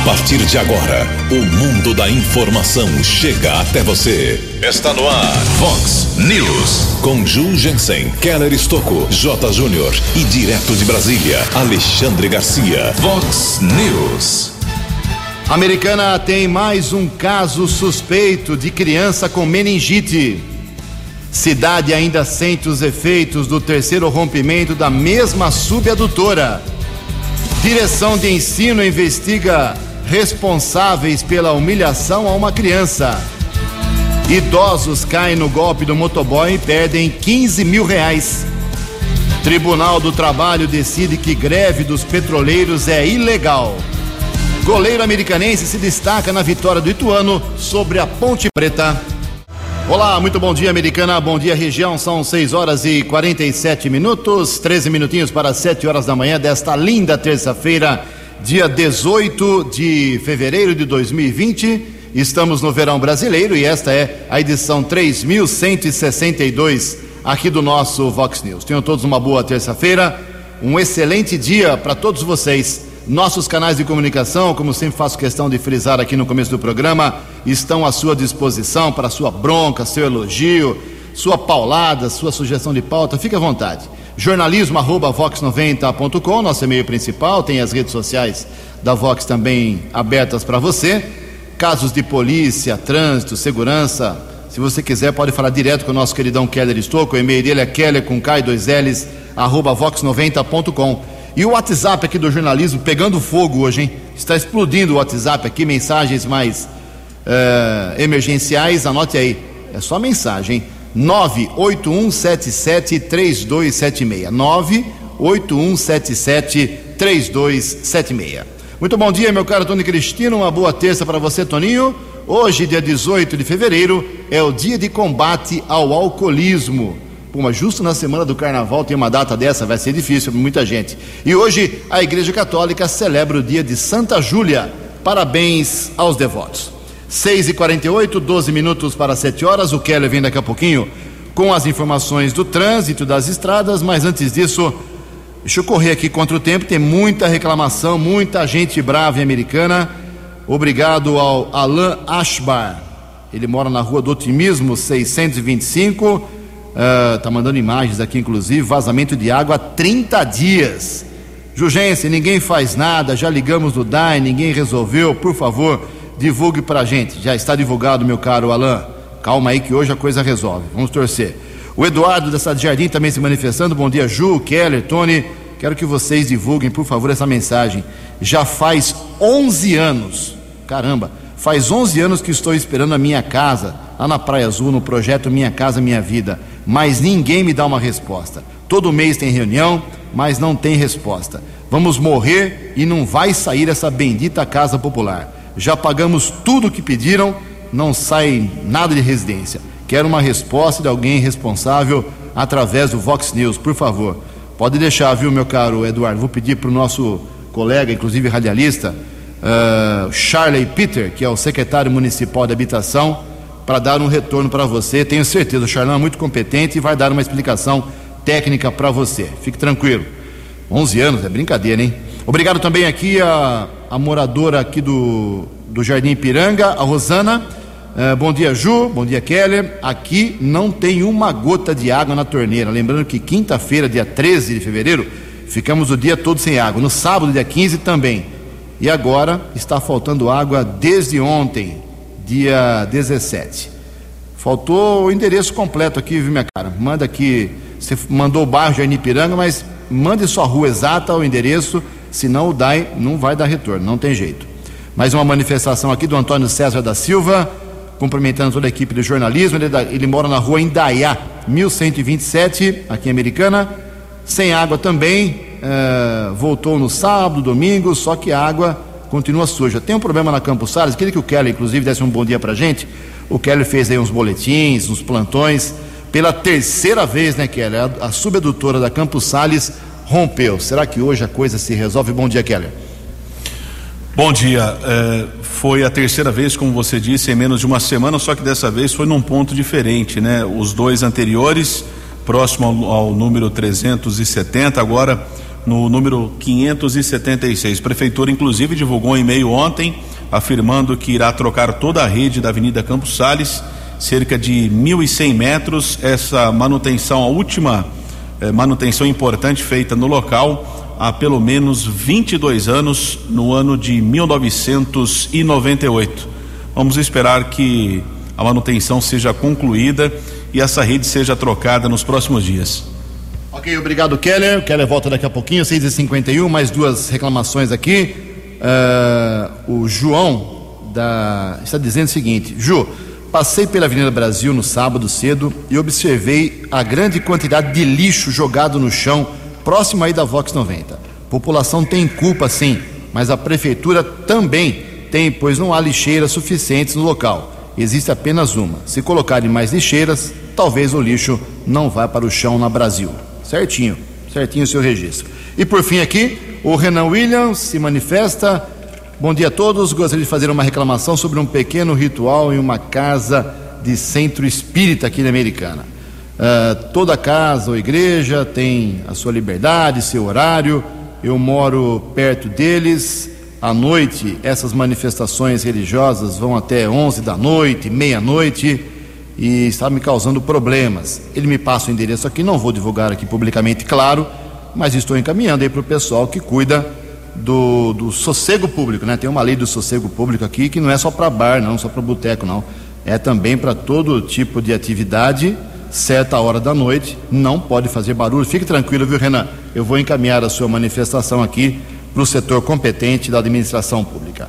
A partir de agora, o mundo da informação chega até você. Está no ar, Fox News. Com Ju Jensen, Keller Estocco, J. Júnior e direto de Brasília, Alexandre Garcia. Fox News. Americana tem mais um caso suspeito de criança com meningite. Cidade ainda sente os efeitos do terceiro rompimento da mesma subadutora. Direção de ensino investiga responsáveis pela humilhação a uma criança. Idosos caem no golpe do motoboy e perdem 15 mil reais. Tribunal do Trabalho decide que greve dos petroleiros é ilegal. Goleiro americanense se destaca na vitória do Ituano sobre a Ponte Preta. Olá, muito bom dia, americana. Bom dia, região. São 6 horas e 47 minutos, 13 minutinhos para 7 horas da manhã desta linda terça-feira, dia 18 de fevereiro de 2020. Estamos no verão brasileiro e esta é a edição 3162 aqui do nosso Vox News. Tenham todos uma boa terça-feira, um excelente dia para todos vocês. Nossos canais de comunicação, como sempre faço questão de frisar aqui no começo do programa, estão à sua disposição para sua bronca, seu elogio, sua paulada, sua sugestão de pauta. Fique à vontade. Jornalismo@vox90.com, nosso e-mail principal, tem as redes sociais da Vox também abertas para você. Casos de polícia, trânsito, segurança, se você quiser pode falar direto com o nosso queridão Keller Estouco, o e-mail dele é keller com K e dois L's, arroba vox90.com. E o WhatsApp aqui do jornalismo pegando fogo hoje, hein? Está explodindo o WhatsApp aqui, mensagens mais uh, emergenciais, anote aí. É só mensagem, hein? 981773276. 981773276. Muito bom dia, meu caro Tony Cristino. Uma boa terça para você, Toninho. Hoje, dia 18 de fevereiro, é o dia de combate ao alcoolismo. Pô, mas justo na semana do carnaval tem uma data dessa, vai ser difícil para muita gente. E hoje a Igreja Católica celebra o dia de Santa Júlia. Parabéns aos devotos. 6 e 48 12 minutos para 7 horas. O Keller vem daqui a pouquinho com as informações do trânsito das estradas, mas antes disso, deixa eu correr aqui contra o tempo. Tem muita reclamação, muita gente brava e americana. Obrigado ao Alan Ashbar. Ele mora na rua do Otimismo 625 Uh, tá mandando imagens aqui, inclusive, vazamento de água há 30 dias. Jurgência, ninguém faz nada, já ligamos no DAI, ninguém resolveu. Por favor, divulgue pra gente. Já está divulgado, meu caro Alain. Calma aí que hoje a coisa resolve. Vamos torcer. O Eduardo da Cidade Jardim também se manifestando. Bom dia, Ju, Keller, Tony. Quero que vocês divulguem, por favor, essa mensagem. Já faz 11 anos, caramba, faz 11 anos que estou esperando a minha casa, lá na Praia Azul, no projeto Minha Casa Minha Vida mas ninguém me dá uma resposta. Todo mês tem reunião, mas não tem resposta. Vamos morrer e não vai sair essa bendita casa popular. Já pagamos tudo o que pediram, não sai nada de residência. Quero uma resposta de alguém responsável através do Vox News, por favor. Pode deixar, viu, meu caro Eduardo? Vou pedir para o nosso colega, inclusive radialista, uh, Charley Peter, que é o secretário municipal de habitação, para dar um retorno para você. Tenho certeza, o Charlão é muito competente e vai dar uma explicação técnica para você. Fique tranquilo. 11 anos, é brincadeira, hein? Obrigado também aqui a, a moradora aqui do, do Jardim Piranga, a Rosana. Uh, bom dia, Ju. Bom dia, Keller. Aqui não tem uma gota de água na torneira. Lembrando que quinta-feira, dia 13 de fevereiro, ficamos o dia todo sem água. No sábado, dia 15, também. E agora está faltando água desde ontem dia 17. Faltou o endereço completo aqui, viu, minha cara? Manda aqui. Você mandou o bairro de Anipiranga, mas mande sua rua exata, o endereço, senão o DAI não vai dar retorno, não tem jeito. Mais uma manifestação aqui do Antônio César da Silva, cumprimentando toda a equipe do jornalismo. Ele, ele mora na rua Indaiá, 1127, aqui em Americana. Sem água também, uh, voltou no sábado, domingo, só que a água continua suja. Tem um problema na Campos Salles, queria que o Kelly, inclusive, desse um bom dia pra gente. O Kelly fez aí uns boletins, uns plantões. Pela terceira vez, né, Kelly? A, a subedutora da Campos Salles rompeu. Será que hoje a coisa se resolve? Bom dia, Kelly. Bom dia. É, foi a terceira vez, como você disse, em menos de uma semana, só que dessa vez foi num ponto diferente, né? Os dois anteriores, próximo ao, ao número 370, agora no número 576. A prefeitura, inclusive, divulgou um e-mail ontem afirmando que irá trocar toda a rede da Avenida Campos Sales, cerca de 1.100 metros. Essa manutenção, a última eh, manutenção importante feita no local há pelo menos 22 anos, no ano de 1998. Vamos esperar que a manutenção seja concluída e essa rede seja trocada nos próximos dias. Ok, obrigado, Keller. Keller volta daqui a pouquinho, 6h51, mais duas reclamações aqui. Uh, o João da, está dizendo o seguinte: Ju, passei pela Avenida Brasil no sábado cedo e observei a grande quantidade de lixo jogado no chão, próximo aí da Vox 90. População tem culpa, sim, mas a prefeitura também tem, pois não há lixeiras suficientes no local. Existe apenas uma. Se colocarem mais lixeiras, talvez o lixo não vá para o chão na Brasil. Certinho, certinho o seu registro. E por fim aqui, o Renan Williams se manifesta. Bom dia a todos. Gostaria de fazer uma reclamação sobre um pequeno ritual em uma casa de centro espírita aqui na Americana. Uh, toda casa ou igreja tem a sua liberdade, seu horário. Eu moro perto deles. À noite, essas manifestações religiosas vão até 11 da noite, meia-noite e está me causando problemas. Ele me passa o endereço aqui, não vou divulgar aqui publicamente, claro, mas estou encaminhando aí para o pessoal que cuida do, do sossego público, né? Tem uma lei do sossego público aqui que não é só para bar, não, só para boteco, não. É também para todo tipo de atividade, certa hora da noite, não pode fazer barulho. Fique tranquilo, viu, Renan? Eu vou encaminhar a sua manifestação aqui para o setor competente da administração pública.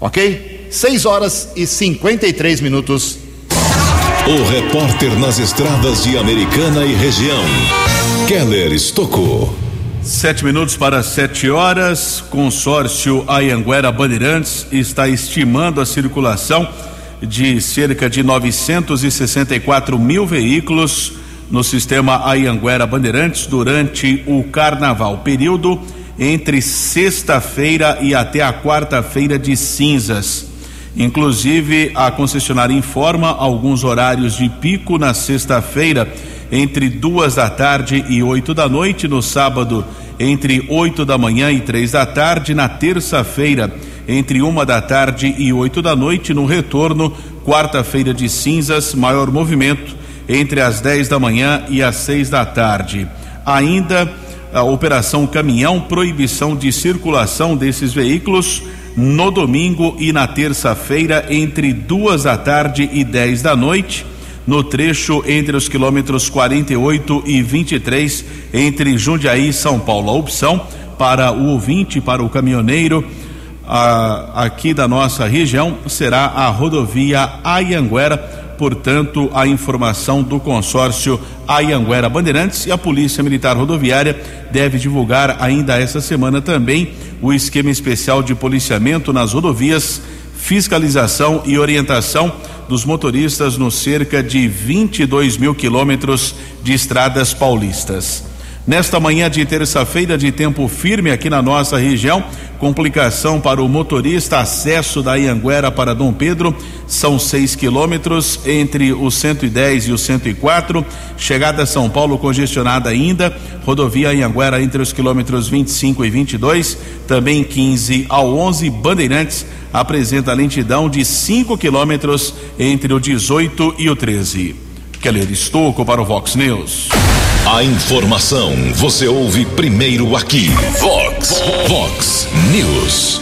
Ok? 6 horas e 53 minutos. O repórter nas estradas de Americana e região, Keller Estocou. Sete minutos para sete horas. Consórcio Ayanguera Bandeirantes está estimando a circulação de cerca de 964 mil veículos no sistema Ayanguera Bandeirantes durante o carnaval, período entre sexta-feira e até a quarta-feira de cinzas. Inclusive, a concessionária informa alguns horários de pico na sexta-feira, entre duas da tarde e oito da noite, no sábado, entre oito da manhã e três da tarde, na terça-feira, entre uma da tarde e oito da noite, no retorno, quarta-feira de cinzas, maior movimento, entre as dez da manhã e as seis da tarde. Ainda a operação caminhão, proibição de circulação desses veículos no domingo e na terça-feira, entre duas da tarde e dez da noite, no trecho entre os quilômetros 48 e 23, entre Jundiaí e São Paulo. A opção para o ouvinte, para o caminhoneiro a, aqui da nossa região será a rodovia Ayanguera portanto, a informação do consórcio Ayanguera Bandeirantes e a Polícia Militar Rodoviária deve divulgar ainda essa semana também o esquema especial de policiamento nas rodovias, fiscalização e orientação dos motoristas nos cerca de 22 mil quilômetros de estradas paulistas. Nesta manhã de terça-feira, de tempo firme aqui na nossa região, complicação para o motorista, acesso da Ianguera para Dom Pedro, são seis quilômetros entre o 110 e o 104. Chegada a São Paulo congestionada ainda, rodovia Ianguera entre os quilômetros 25 e 22, também 15 ao 11. Bandeirantes apresenta lentidão de 5 quilômetros entre o 18 e o 13. Keller Estocco para o Vox News. A informação você ouve primeiro aqui. Vox, Vox News.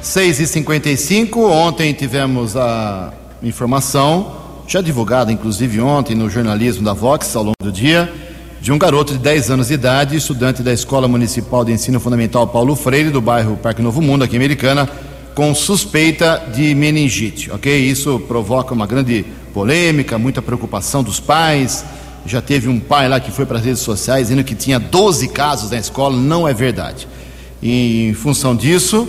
6 e 55 ontem tivemos a informação, já divulgada inclusive ontem no jornalismo da Vox ao longo do dia, de um garoto de 10 anos de idade, estudante da Escola Municipal de Ensino Fundamental Paulo Freire, do bairro Parque Novo Mundo, aqui em Americana, com suspeita de meningite, ok? Isso provoca uma grande polêmica, muita preocupação dos pais já teve um pai lá que foi para as redes sociais dizendo que tinha 12 casos na escola, não é verdade. E, em função disso,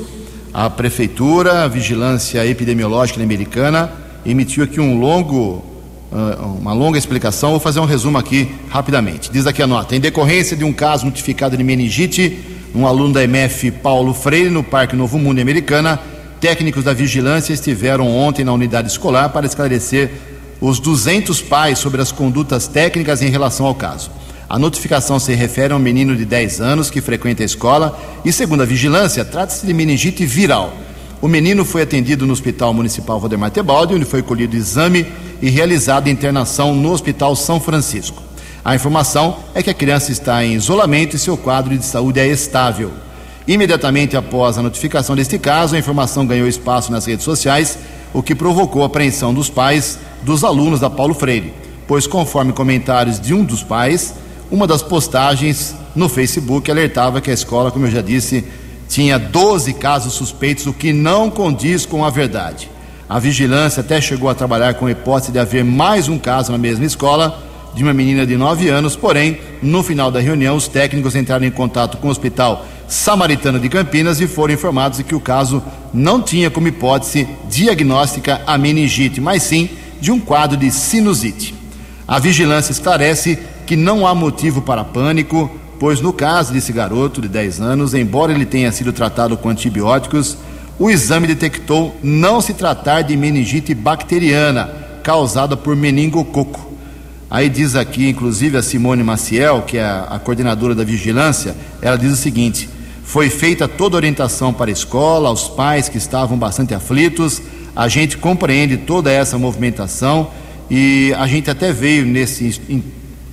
a prefeitura, a vigilância epidemiológica americana, emitiu aqui um longo, uh, uma longa explicação. Vou fazer um resumo aqui rapidamente. Diz aqui a nota: em decorrência de um caso notificado de meningite, um aluno da MF Paulo Freire, no Parque Novo Mundo Americana, técnicos da vigilância estiveram ontem na unidade escolar para esclarecer os 200 pais sobre as condutas técnicas em relação ao caso. A notificação se refere a um menino de 10 anos que frequenta a escola e, segundo a vigilância, trata-se de meningite viral. O menino foi atendido no Hospital Municipal Valdemar Tebaldi, onde foi colhido exame e realizada internação no Hospital São Francisco. A informação é que a criança está em isolamento e seu quadro de saúde é estável. Imediatamente após a notificação deste caso, a informação ganhou espaço nas redes sociais, o que provocou a apreensão dos pais dos alunos da Paulo Freire, pois, conforme comentários de um dos pais, uma das postagens no Facebook alertava que a escola, como eu já disse, tinha 12 casos suspeitos, o que não condiz com a verdade. A vigilância até chegou a trabalhar com a hipótese de haver mais um caso na mesma escola, de uma menina de 9 anos, porém, no final da reunião, os técnicos entraram em contato com o Hospital Samaritano de Campinas e foram informados de que o caso não tinha como hipótese diagnóstica a meningite, mas sim de um quadro de sinusite. A vigilância esclarece que não há motivo para pânico, pois no caso desse garoto de 10 anos, embora ele tenha sido tratado com antibióticos, o exame detectou não se tratar de meningite bacteriana causada por meningococo. Aí diz aqui, inclusive, a Simone Maciel, que é a coordenadora da vigilância, ela diz o seguinte: foi feita toda orientação para a escola, aos pais que estavam bastante aflitos, a gente compreende toda essa movimentação e a gente até veio nesse,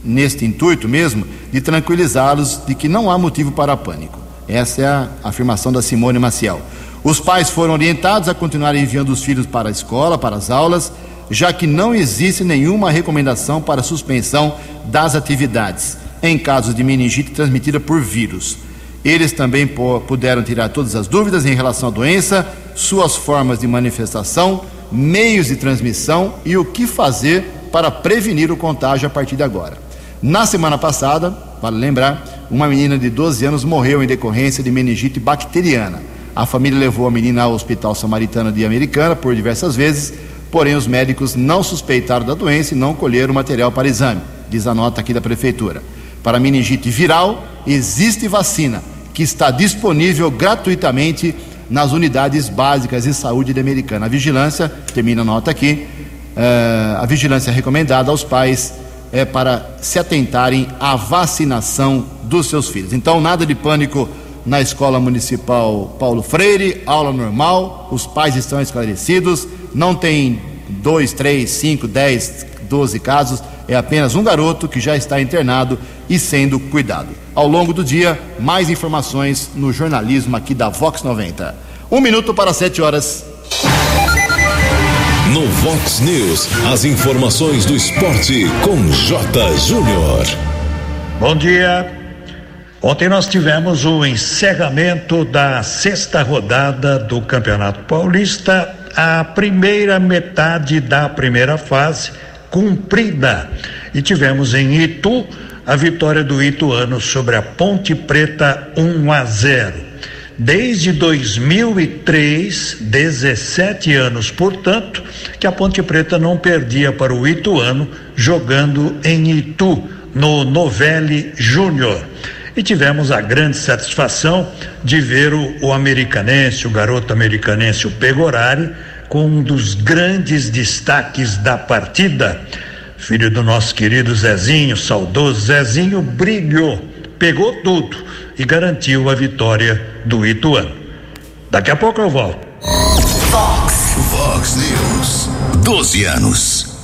neste intuito mesmo de tranquilizá-los de que não há motivo para pânico. Essa é a afirmação da Simone Maciel. Os pais foram orientados a continuar enviando os filhos para a escola, para as aulas, já que não existe nenhuma recomendação para suspensão das atividades em casos de meningite transmitida por vírus. Eles também puderam tirar todas as dúvidas em relação à doença, suas formas de manifestação, meios de transmissão e o que fazer para prevenir o contágio a partir de agora. Na semana passada, vale lembrar, uma menina de 12 anos morreu em decorrência de meningite bacteriana. A família levou a menina ao Hospital Samaritano de Americana por diversas vezes, porém os médicos não suspeitaram da doença e não colheram material para exame, diz a nota aqui da prefeitura. Para meningite viral, existe vacina que está disponível gratuitamente nas unidades básicas de saúde de Americana. A vigilância, termina a nota aqui, uh, a vigilância recomendada aos pais é para se atentarem à vacinação dos seus filhos. Então, nada de pânico na escola municipal Paulo Freire, aula normal, os pais estão esclarecidos, não tem dois, três, cinco, dez, doze casos, é apenas um garoto que já está internado e sendo cuidado. Ao longo do dia, mais informações no jornalismo aqui da Vox 90. Um minuto para sete horas. No Vox News, as informações do esporte com J. Júnior. Bom dia. Ontem nós tivemos o encerramento da sexta rodada do Campeonato Paulista, a primeira metade da primeira fase cumprida. E tivemos em Itu a vitória do Ituano sobre a Ponte Preta 1 a 0. Desde 2003, 17 anos, portanto, que a Ponte Preta não perdia para o Ituano jogando em Itu, no Novelli Júnior. E tivemos a grande satisfação de ver o, o americanense, o garoto americanense, o Pegorari, com um dos grandes destaques da partida filho do nosso querido Zezinho, saudoso Zezinho, brilhou, pegou tudo e garantiu a vitória do Ituano. Daqui a pouco eu volto. Fox, Fox News, 12 anos.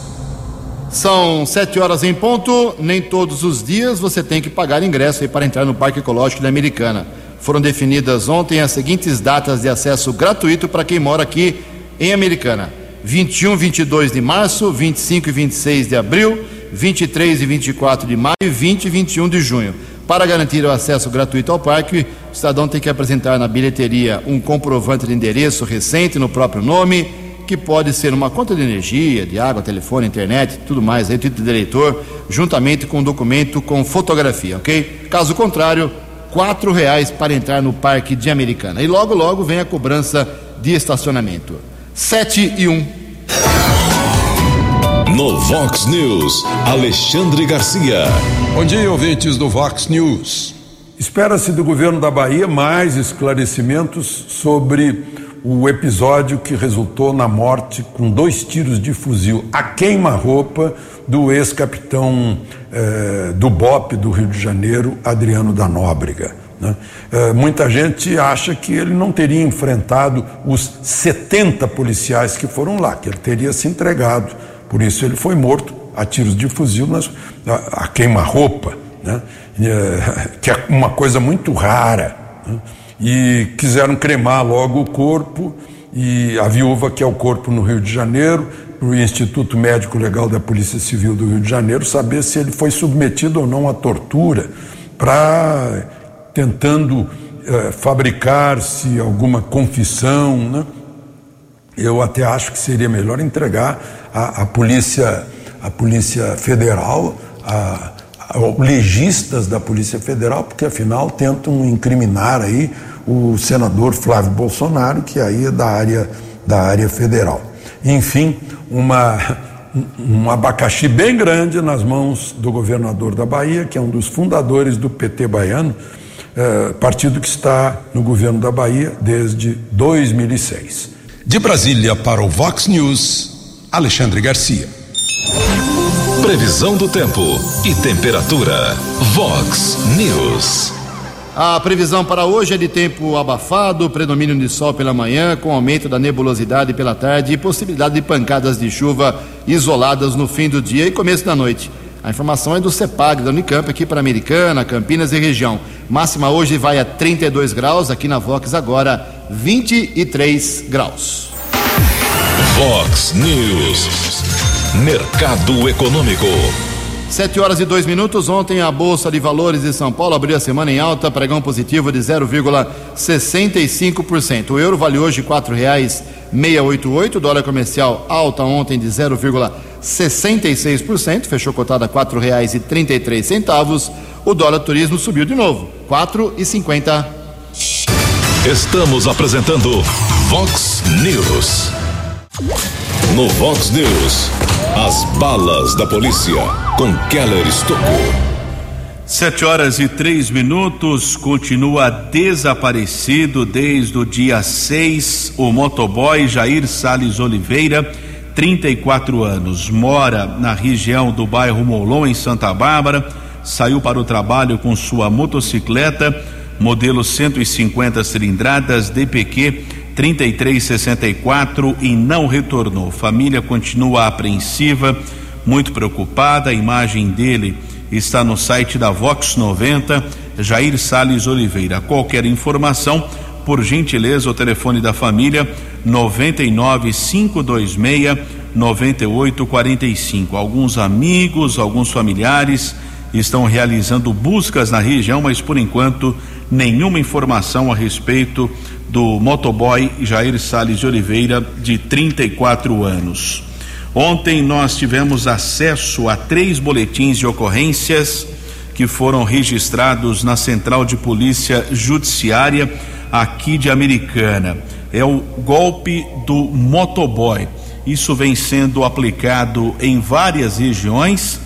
São sete horas em ponto. Nem todos os dias você tem que pagar ingresso para entrar no Parque Ecológico da Americana. Foram definidas ontem as seguintes datas de acesso gratuito para quem mora aqui em Americana 21, 22 de março, 25 e 26 de abril, 23 e 24 de maio e 20 e 21 de junho. Para garantir o acesso gratuito ao parque, o cidadão tem que apresentar na bilheteria um comprovante de endereço recente no próprio nome, que pode ser uma conta de energia, de água, telefone, internet, tudo mais, aí, título de eleitor, juntamente com um documento com fotografia, ok? Caso contrário, quatro reais para entrar no Parque de Americana. E logo, logo vem a cobrança de estacionamento. 7 e 1. No Vox News, Alexandre Garcia. Bom dia, ouvintes do Vox News. Espera-se do governo da Bahia mais esclarecimentos sobre o episódio que resultou na morte com dois tiros de fuzil, a queima-roupa do ex-capitão eh, do BOP do Rio de Janeiro, Adriano da Nóbrega. Né? Eh, muita gente acha que ele não teria enfrentado os 70 policiais que foram lá, que ele teria se entregado. Por isso ele foi morto a tiros de fuzil, nas, a, a queima-roupa, né? Eh, que é uma coisa muito rara. Né? E quiseram cremar logo o corpo e a viúva quer o corpo no Rio de Janeiro, o Instituto Médico Legal da Polícia Civil do Rio de Janeiro, saber se ele foi submetido ou não à tortura, para tentando eh, fabricar-se alguma confissão. Né? Eu até acho que seria melhor entregar à, polícia, à polícia federal, a, a, legistas da Polícia Federal, porque afinal tentam incriminar aí o senador Flávio Bolsonaro, que aí é da área, da área federal. Enfim, uma, um abacaxi bem grande nas mãos do governador da Bahia, que é um dos fundadores do PT baiano, eh, partido que está no governo da Bahia desde 2006. De Brasília para o Vox News, Alexandre Garcia. Previsão do tempo e temperatura. Vox News. A previsão para hoje é de tempo abafado, predomínio de sol pela manhã, com aumento da nebulosidade pela tarde e possibilidade de pancadas de chuva isoladas no fim do dia e começo da noite. A informação é do CEPAG da Unicamp aqui para Americana, Campinas e região. Máxima hoje vai a 32 graus, aqui na Vox agora 23 graus. Vox News. Mercado Econômico. Sete horas e dois minutos. Ontem a Bolsa de Valores de São Paulo abriu a semana em alta, pregão positivo de 0,65%. O euro vale hoje quatro reais meia oito oito. Dólar comercial alta ontem de 0,66%, fechou cotada a quatro reais e trinta e três centavos. O dólar turismo subiu de novo, quatro e cinquenta. Estamos apresentando Vox News. No Vox News, as balas da polícia com Keller Estocou. Sete horas e três minutos, continua desaparecido desde o dia 6 o motoboy Jair Sales Oliveira, 34 anos, mora na região do bairro Molon, em Santa Bárbara, saiu para o trabalho com sua motocicleta, modelo 150 cilindradas DPQ 3364 e não retornou. Família continua apreensiva, muito preocupada. A imagem dele está no site da Vox 90, Jair Sales Oliveira. Qualquer informação, por gentileza, o telefone da família 99 526 9845. Alguns amigos, alguns familiares estão realizando buscas na região, mas por enquanto nenhuma informação a respeito do motoboy Jair Sales de Oliveira, de 34 anos. Ontem nós tivemos acesso a três boletins de ocorrências que foram registrados na Central de Polícia Judiciária aqui de Americana. É o golpe do motoboy. Isso vem sendo aplicado em várias regiões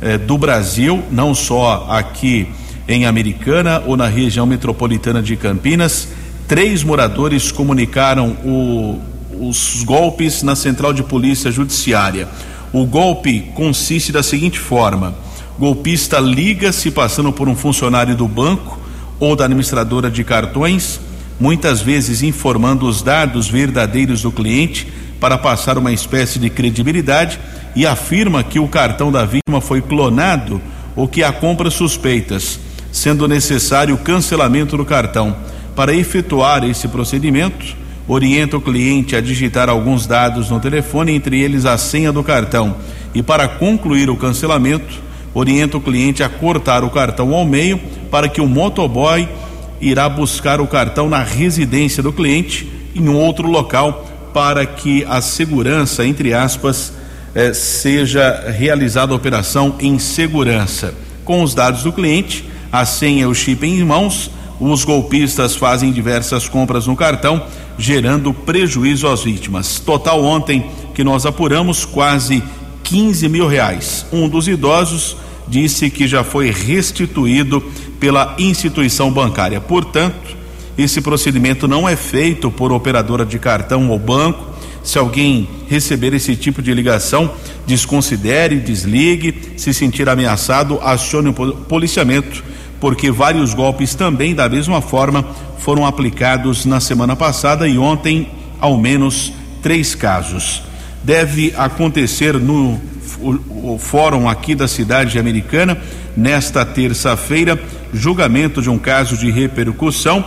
eh, do Brasil, não só aqui em Americana ou na região metropolitana de Campinas Três moradores comunicaram o, os golpes na Central de Polícia Judiciária. O golpe consiste da seguinte forma: golpista liga se passando por um funcionário do banco ou da administradora de cartões, muitas vezes informando os dados verdadeiros do cliente para passar uma espécie de credibilidade e afirma que o cartão da vítima foi clonado ou que há compras suspeitas, sendo necessário o cancelamento do cartão. Para efetuar esse procedimento, orienta o cliente a digitar alguns dados no telefone, entre eles a senha do cartão. E para concluir o cancelamento, orienta o cliente a cortar o cartão ao meio para que o motoboy irá buscar o cartão na residência do cliente em um outro local para que a segurança, entre aspas, eh, seja realizada a operação em segurança. Com os dados do cliente, a senha e o chip em mãos, os golpistas fazem diversas compras no cartão, gerando prejuízo às vítimas. Total ontem que nós apuramos quase 15 mil reais. Um dos idosos disse que já foi restituído pela instituição bancária. Portanto, Esse procedimento não é feito por operadora de cartão ou banco. Se alguém receber esse tipo de ligação, desconsidere, desligue. Se sentir ameaçado, acione o policiamento, porque vários golpes também da mesma forma foram aplicados na semana passada e ontem, ao menos três casos. Deve acontecer no o, o fórum aqui da cidade americana nesta terça-feira julgamento de um caso de repercussão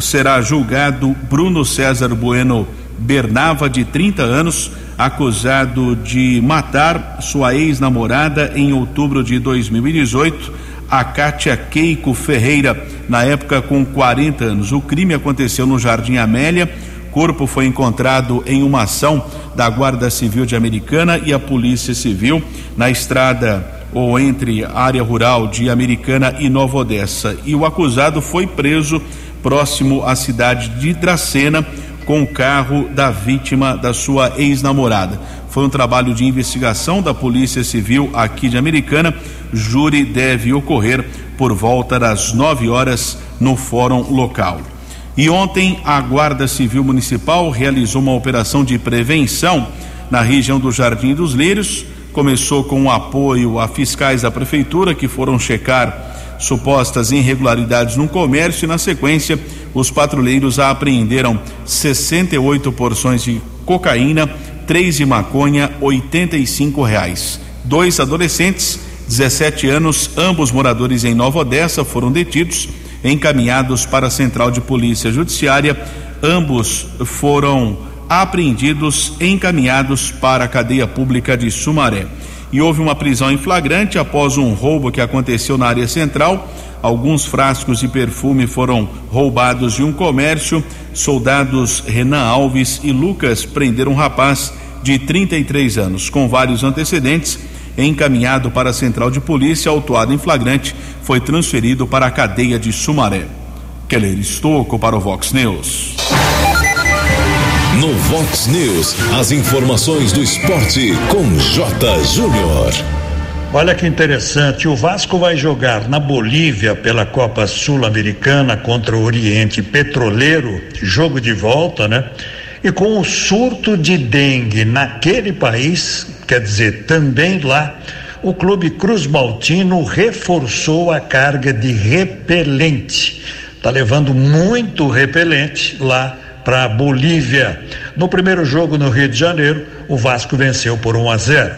será julgado Bruno César Bueno Bernava, de 30 anos, acusado de matar sua ex-namorada em outubro de 2018, a Kátia Keiko Ferreira, na época com 40 anos. O crime aconteceu no Jardim Amélia. Corpo foi encontrado em uma ação da Guarda Civil de Americana e a Polícia Civil na estrada ou entre área rural de Americana e Nova Odessa. E o acusado foi preso próximo à cidade de Dracena com o carro da vítima da sua ex-namorada. Foi um trabalho de investigação da Polícia Civil aqui de Americana. Júri deve ocorrer por volta das 9 horas no fórum local. E ontem a Guarda Civil Municipal realizou uma operação de prevenção na região do Jardim dos Lírios. Começou com o apoio a fiscais da prefeitura que foram checar supostas irregularidades no comércio e, na sequência, os patrulheiros apreenderam 68 porções de cocaína, três de maconha, 85 reais. Dois adolescentes, 17 anos, ambos moradores em Nova Odessa, foram detidos, encaminhados para a Central de Polícia Judiciária. Ambos foram apreendidos, encaminhados para a cadeia pública de Sumaré e houve uma prisão em flagrante após um roubo que aconteceu na área central. Alguns frascos de perfume foram roubados de um comércio. Soldados Renan Alves e Lucas prenderam um rapaz de 33 anos, com vários antecedentes. Encaminhado para a central de polícia, autuado em flagrante, foi transferido para a cadeia de Sumaré. Keller Estocco para o Vox News. No Vox News, as informações do esporte com J. Júnior. Olha que interessante, o Vasco vai jogar na Bolívia pela Copa Sul-Americana contra o Oriente Petroleiro, jogo de volta, né? E com o surto de dengue naquele país, quer dizer, também lá, o Clube Cruz Maltino reforçou a carga de repelente. Tá levando muito repelente lá para a Bolívia. No primeiro jogo no Rio de Janeiro, o Vasco venceu por 1 a 0.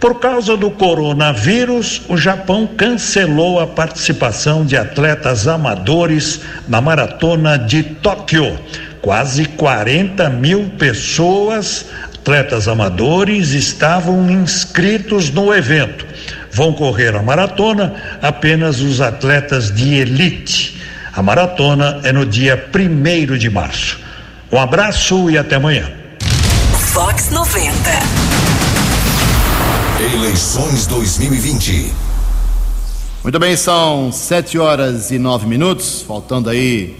Por causa do coronavírus, o Japão cancelou a participação de atletas amadores na maratona de Tóquio. Quase 40 mil pessoas, atletas amadores, estavam inscritos no evento. Vão correr a maratona apenas os atletas de elite. A maratona é no dia 1 de março. Um abraço e até amanhã. Fox 90. Eleições 2020. Muito bem, são sete horas e nove minutos, faltando aí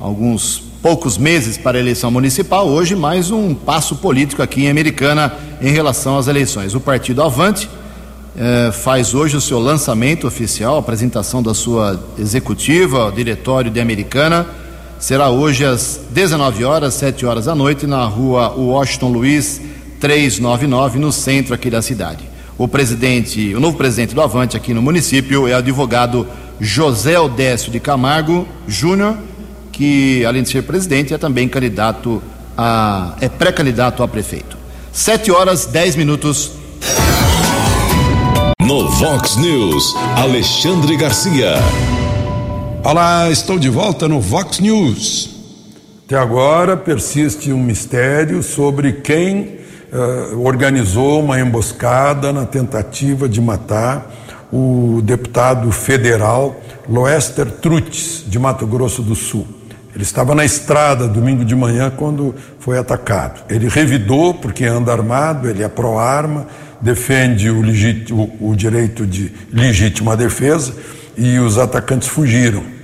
alguns poucos meses para a eleição municipal. Hoje, mais um passo político aqui em Americana em relação às eleições. O partido Avante eh, faz hoje o seu lançamento oficial, apresentação da sua executiva, diretório de Americana será hoje às 19 horas, 7 horas da noite, na rua Washington Luiz 399, no centro aqui da cidade. O presidente, o novo presidente do Avante aqui no município é o advogado José Odécio de Camargo Júnior, que além de ser presidente é também candidato a é pré-candidato a prefeito. 7 horas 10 minutos. No Vox News, Alexandre Garcia. Olá, estou de volta no Vox News. Até agora persiste um mistério sobre quem uh, organizou uma emboscada na tentativa de matar o deputado federal Loester Trutes, de Mato Grosso do Sul. Ele estava na estrada domingo de manhã quando foi atacado. Ele revidou porque anda armado, ele é pró-arma, defende o, o, o direito de legítima defesa e os atacantes fugiram.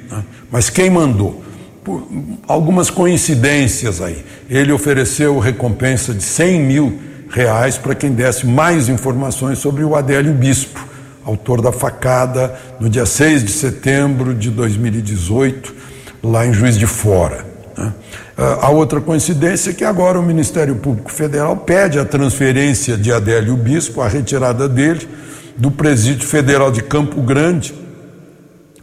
Mas quem mandou? Por algumas coincidências aí. Ele ofereceu recompensa de 100 mil reais para quem desse mais informações sobre o Adélio Bispo, autor da facada no dia 6 de setembro de 2018, lá em Juiz de Fora. Né? A outra coincidência é que agora o Ministério Público Federal pede a transferência de Adélio Bispo, a retirada dele do Presídio Federal de Campo Grande,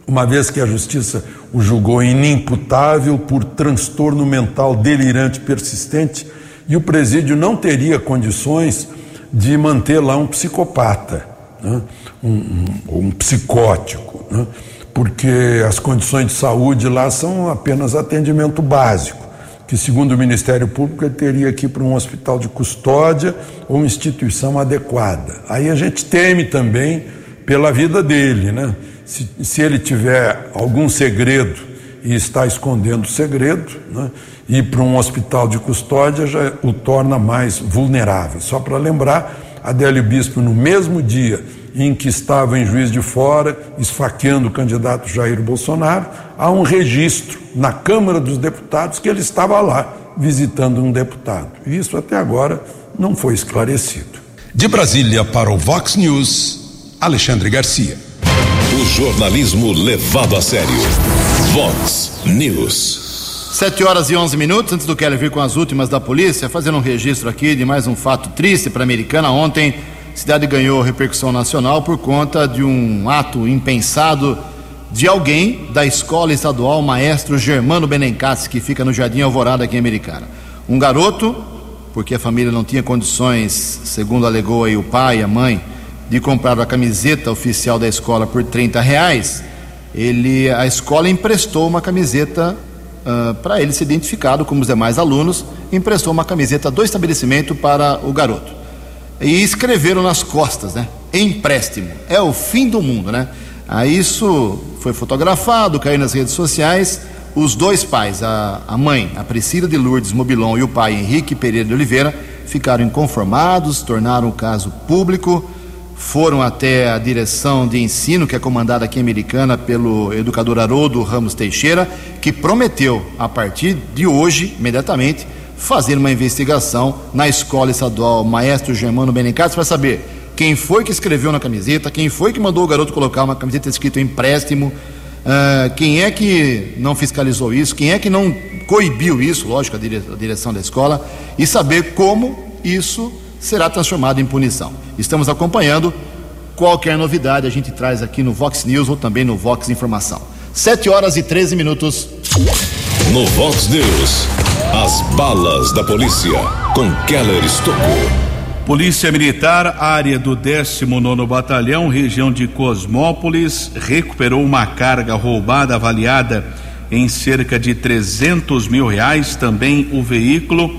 uma vez que a Justiça o julgou inimputável por transtorno mental delirante persistente e o presídio não teria condições de manter lá um psicopata, né? um, um, um, psicótico, né? porque as condições de saúde lá são apenas atendimento básico, que segundo o Ministério Público ele teria que ir para um hospital de custódia ou instituição adequada. Aí a gente teme também pela vida dele, né? Se, se ele tiver algum segredo e está escondendo o segredo, né, ir para um hospital de custódia já o torna mais vulnerável. Só para lembrar, Adélio Bispo, no mesmo dia em que estava em Juiz de Fora, esfaqueando o candidato Jair Bolsonaro, há um registro na Câmara dos Deputados que ele estava lá visitando um deputado. Isso até agora não foi esclarecido. De Brasília para o Vox News, Alexandre Garcia. Jornalismo levado a sério. Vox News. Sete horas e onze minutos, antes do Keller vir com as últimas da polícia, fazendo um registro aqui de mais um fato triste para a americana. Ontem, a cidade ganhou repercussão nacional por conta de um ato impensado de alguém da escola estadual Maestro Germano Benencassi, que fica no Jardim Alvorada aqui em Americana. Um garoto, porque a família não tinha condições, segundo alegou aí o pai e a mãe, de comprar a camiseta oficial da escola por 30 reais, ele, a escola emprestou uma camiseta uh, para ele ser identificado como os demais alunos, emprestou uma camiseta do estabelecimento para o garoto. E escreveram nas costas, né? Empréstimo. É o fim do mundo, né? Aí isso foi fotografado, caiu nas redes sociais. Os dois pais, a, a mãe, a Priscila de Lourdes Mobilon e o pai Henrique Pereira de Oliveira, ficaram inconformados, tornaram o caso público foram até a direção de ensino, que é comandada aqui em Americana pelo educador Haroldo Ramos Teixeira, que prometeu, a partir de hoje, imediatamente, fazer uma investigação na escola estadual Maestro Germano Benincati para saber quem foi que escreveu na camiseta, quem foi que mandou o garoto colocar uma camiseta escrito empréstimo, uh, quem é que não fiscalizou isso, quem é que não coibiu isso, lógico, a direção da escola, e saber como isso será transformado em punição. Estamos acompanhando. Qualquer novidade a gente traz aqui no Vox News ou também no Vox Informação. 7 horas e 13 minutos. No Vox News, as balas da polícia com Keller Estocou. Polícia Militar, área do 19 Batalhão, região de Cosmópolis, recuperou uma carga roubada avaliada em cerca de 300 mil reais. Também o veículo,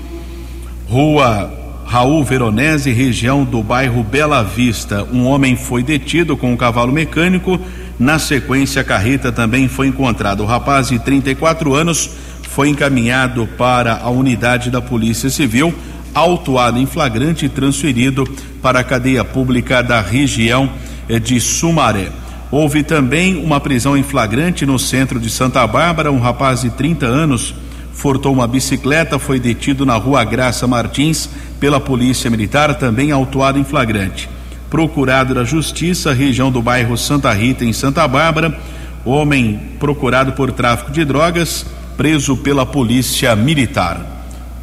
rua Raul Veronese, região do bairro Bela Vista. Um homem foi detido com um cavalo mecânico. Na sequência, a carreta também foi encontrada. O rapaz de 34 anos foi encaminhado para a unidade da Polícia Civil, autuado em flagrante e transferido para a cadeia pública da região eh, de Sumaré. Houve também uma prisão em flagrante no centro de Santa Bárbara. Um rapaz de 30 anos furtou uma bicicleta, foi detido na rua Graça Martins pela Polícia Militar, também autuado em flagrante. Procurado da Justiça, região do bairro Santa Rita, em Santa Bárbara, homem procurado por tráfico de drogas, preso pela Polícia Militar.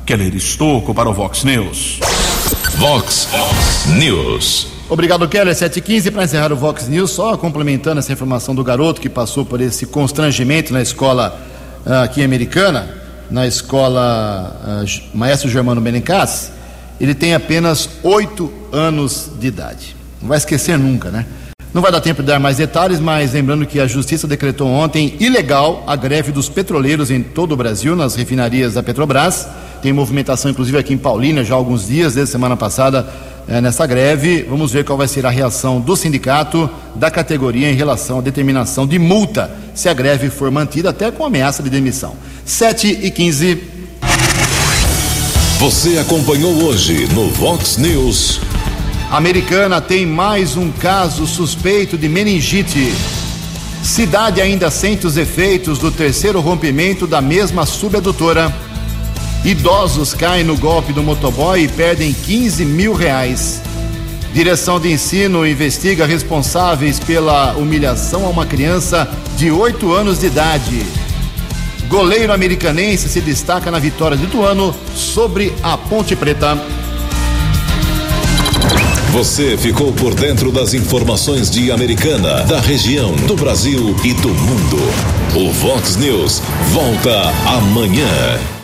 Keller Estocco para o Vox News. Vox News. Obrigado, Keller. 7h15 para encerrar o Vox News, só complementando essa informação do garoto que passou por esse constrangimento na escola uh, aqui americana, na escola uh, Maestro Germano Benencassi ele tem apenas oito anos de idade. Não vai esquecer nunca, né? Não vai dar tempo de dar mais detalhes, mas lembrando que a Justiça decretou ontem ilegal a greve dos petroleiros em todo o Brasil, nas refinarias da Petrobras. Tem movimentação, inclusive, aqui em Paulínia, já há alguns dias, desde semana passada, é, nessa greve. Vamos ver qual vai ser a reação do sindicato, da categoria, em relação à determinação de multa, se a greve for mantida, até com ameaça de demissão. 7 e 15 você acompanhou hoje no Vox News. Americana tem mais um caso suspeito de meningite. Cidade ainda sente os efeitos do terceiro rompimento da mesma subadutora. Idosos caem no golpe do motoboy e perdem 15 mil reais. Direção de ensino investiga responsáveis pela humilhação a uma criança de 8 anos de idade. Goleiro americanense se destaca na vitória do Ituano sobre a Ponte Preta. Você ficou por dentro das informações de Americana, da região, do Brasil e do mundo. O Vox News volta amanhã.